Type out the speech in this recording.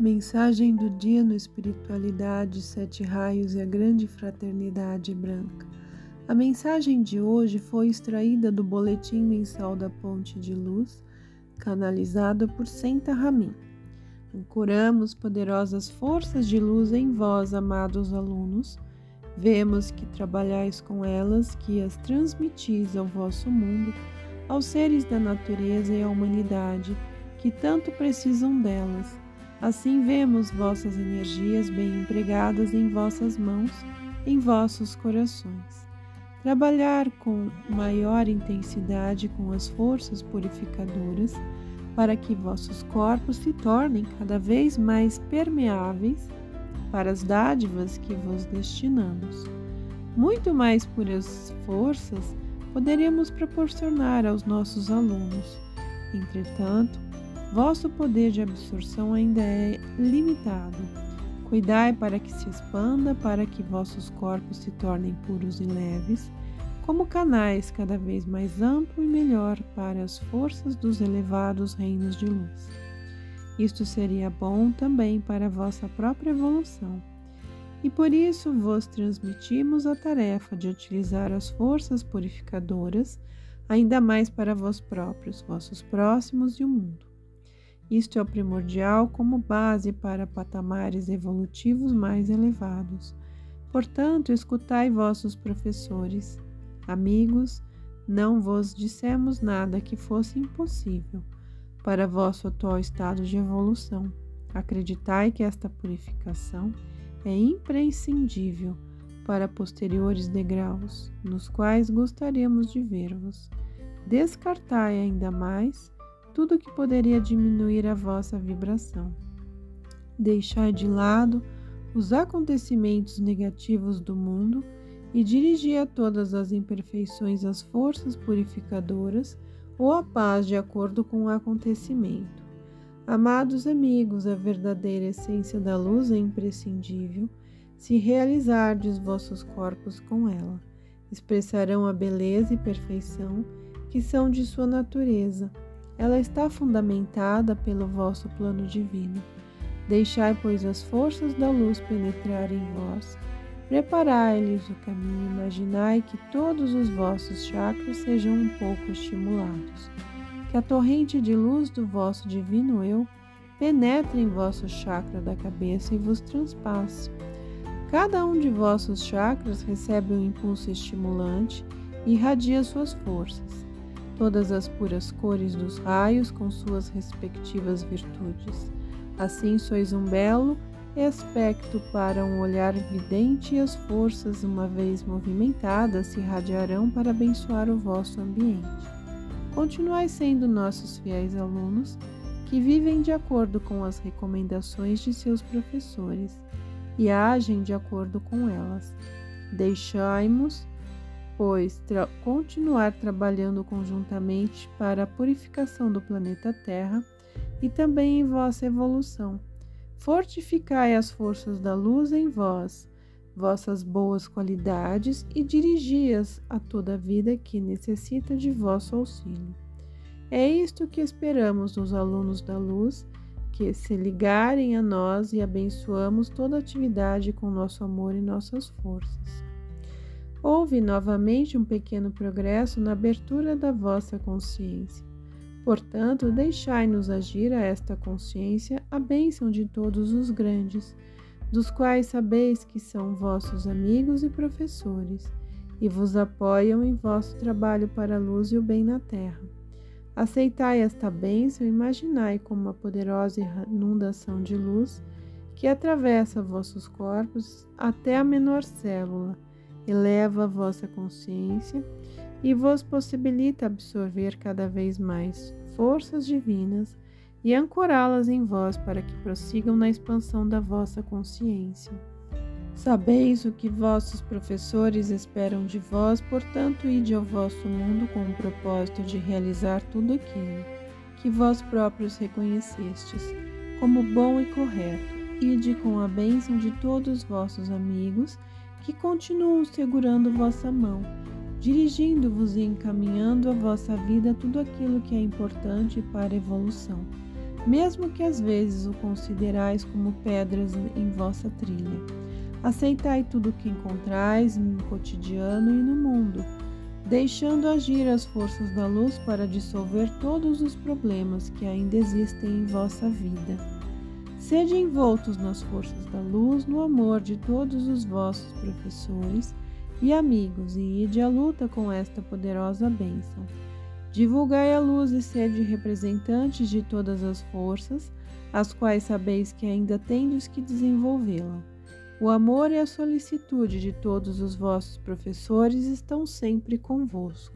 Mensagem do dia no Espiritualidade, Sete Raios e a Grande Fraternidade Branca. A mensagem de hoje foi extraída do Boletim Mensal da Ponte de Luz, canalizado por Senta Ramin. Ancoramos poderosas forças de luz em vós, amados alunos. Vemos que trabalhais com elas, que as transmitis ao vosso mundo, aos seres da natureza e à humanidade, que tanto precisam delas Assim vemos vossas energias bem empregadas em vossas mãos, em vossos corações. Trabalhar com maior intensidade com as forças purificadoras, para que vossos corpos se tornem cada vez mais permeáveis para as dádivas que vos destinamos. Muito mais puras forças poderíamos proporcionar aos nossos alunos. Entretanto, Vosso poder de absorção ainda é limitado. Cuidai para que se expanda, para que vossos corpos se tornem puros e leves, como canais cada vez mais amplo e melhor para as forças dos elevados reinos de luz. Isto seria bom também para a vossa própria evolução. E por isso vos transmitimos a tarefa de utilizar as forças purificadoras ainda mais para vós próprios, vossos próximos e o mundo. Isto é o primordial como base para patamares evolutivos mais elevados. Portanto, escutai vossos professores. Amigos, não vos dissemos nada que fosse impossível para vosso atual estado de evolução. Acreditai que esta purificação é imprescindível para posteriores degraus, nos quais gostaríamos de ver-vos. Descartai ainda mais tudo que poderia diminuir a vossa vibração. Deixai de lado os acontecimentos negativos do mundo e dirigir a todas as imperfeições as forças purificadoras ou a paz de acordo com o acontecimento. Amados amigos, a verdadeira essência da luz é imprescindível se realizardes vossos corpos com ela. Expressarão a beleza e perfeição que são de sua natureza ela está fundamentada pelo vosso plano divino. Deixai, pois, as forças da luz penetrar em vós. Preparai-lhes o caminho, imaginai que todos os vossos chakras sejam um pouco estimulados. Que a torrente de luz do vosso divino eu penetre em vosso chakra da cabeça e vos transpasse. Cada um de vossos chakras recebe um impulso estimulante e irradia suas forças todas as puras cores dos raios com suas respectivas virtudes. Assim sois um belo aspecto para um olhar vidente e as forças, uma vez movimentadas, se irradiarão para abençoar o vosso ambiente. Continuai sendo nossos fiéis alunos, que vivem de acordo com as recomendações de seus professores e agem de acordo com elas. Deixai-nos pois, tra continuar trabalhando conjuntamente para a purificação do planeta Terra e também em vossa evolução. Fortificai as forças da luz em vós, vossas boas qualidades e dirigi-as a toda a vida que necessita de vosso auxílio. É isto que esperamos dos alunos da luz, que se ligarem a nós e abençoamos toda atividade com nosso amor e nossas forças. Houve novamente um pequeno progresso na abertura da vossa consciência. Portanto, deixai-nos agir a esta consciência a bênção de todos os grandes, dos quais sabeis que são vossos amigos e professores, e vos apoiam em vosso trabalho para a luz e o bem na terra. Aceitai esta bênção e imaginai como uma poderosa inundação de luz que atravessa vossos corpos até a menor célula eleva a vossa consciência e vos possibilita absorver cada vez mais forças divinas e ancorá-las em vós para que prossigam na expansão da vossa consciência. Sabeis o que vossos professores esperam de vós, portanto, ide ao vosso mundo com o propósito de realizar tudo aquilo que vós próprios reconhecestes como bom e correto. Ide com a bênção de todos vossos amigos que continuam segurando vossa mão, dirigindo-vos e encaminhando a vossa vida tudo aquilo que é importante para a evolução. mesmo que às vezes o considerais como pedras em vossa trilha. Aceitai tudo o que encontrais no cotidiano e no mundo, deixando agir as forças da luz para dissolver todos os problemas que ainda existem em vossa vida. Sede envoltos nas forças da luz, no amor de todos os vossos professores e amigos, e ide à luta com esta poderosa bênção. Divulgai a luz e sede representantes de todas as forças, as quais sabeis que ainda tendes que desenvolvê-la. O amor e a solicitude de todos os vossos professores estão sempre convosco.